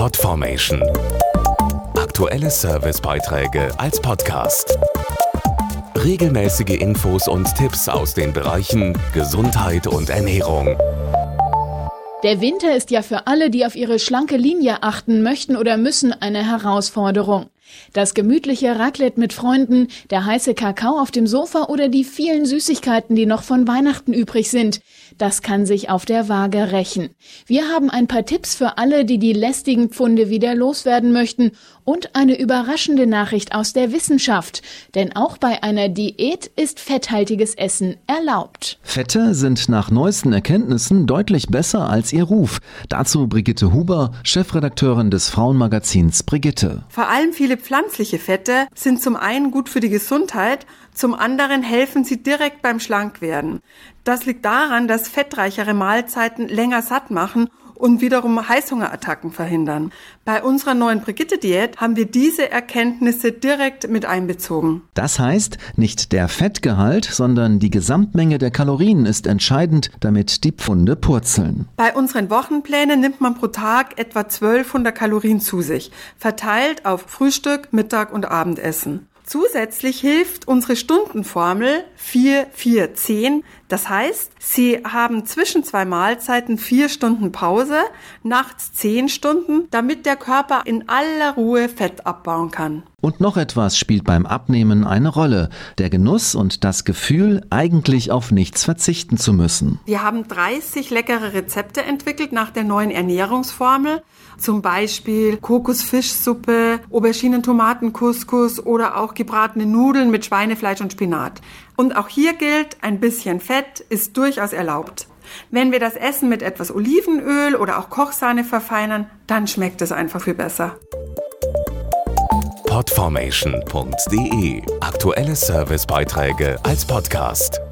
Podformation. Aktuelle Servicebeiträge als Podcast. Regelmäßige Infos und Tipps aus den Bereichen Gesundheit und Ernährung. Der Winter ist ja für alle, die auf ihre schlanke Linie achten möchten oder müssen, eine Herausforderung. Das gemütliche Raclette mit Freunden, der heiße Kakao auf dem Sofa oder die vielen Süßigkeiten, die noch von Weihnachten übrig sind, das kann sich auf der Waage rächen. Wir haben ein paar Tipps für alle, die die lästigen Pfunde wieder loswerden möchten und eine überraschende Nachricht aus der Wissenschaft. Denn auch bei einer Diät ist fetthaltiges Essen erlaubt. Fette sind nach neuesten Erkenntnissen deutlich besser als ihr Ruf. Dazu Brigitte Huber, Chefredakteurin des Frauenmagazins Brigitte. Vor allem viele pflanzliche Fette sind zum einen gut für die Gesundheit, zum anderen helfen sie direkt beim Schlankwerden. Das liegt daran, dass fettreichere Mahlzeiten länger satt machen und wiederum Heißhungerattacken verhindern. Bei unserer neuen Brigitte-Diät haben wir diese Erkenntnisse direkt mit einbezogen. Das heißt, nicht der Fettgehalt, sondern die Gesamtmenge der Kalorien ist entscheidend, damit die Pfunde purzeln. Bei unseren Wochenplänen nimmt man pro Tag etwa 1200 Kalorien zu sich, verteilt auf Frühstück, Mittag und Abendessen. Zusätzlich hilft unsere Stundenformel 4-4-10. Das heißt, Sie haben zwischen zwei Mahlzeiten vier Stunden Pause, nachts zehn Stunden, damit der Körper in aller Ruhe Fett abbauen kann. Und noch etwas spielt beim Abnehmen eine Rolle. Der Genuss und das Gefühl, eigentlich auf nichts verzichten zu müssen. Wir haben 30 leckere Rezepte entwickelt nach der neuen Ernährungsformel. Zum Beispiel Kokosfischsuppe, Auberginen-Tomaten-Couscous oder auch gebratene Nudeln mit Schweinefleisch und Spinat. Und auch hier gilt, ein bisschen Fett ist durchaus erlaubt. Wenn wir das Essen mit etwas Olivenöl oder auch Kochsahne verfeinern, dann schmeckt es einfach viel besser. Podformation.de Aktuelle Servicebeiträge als Podcast.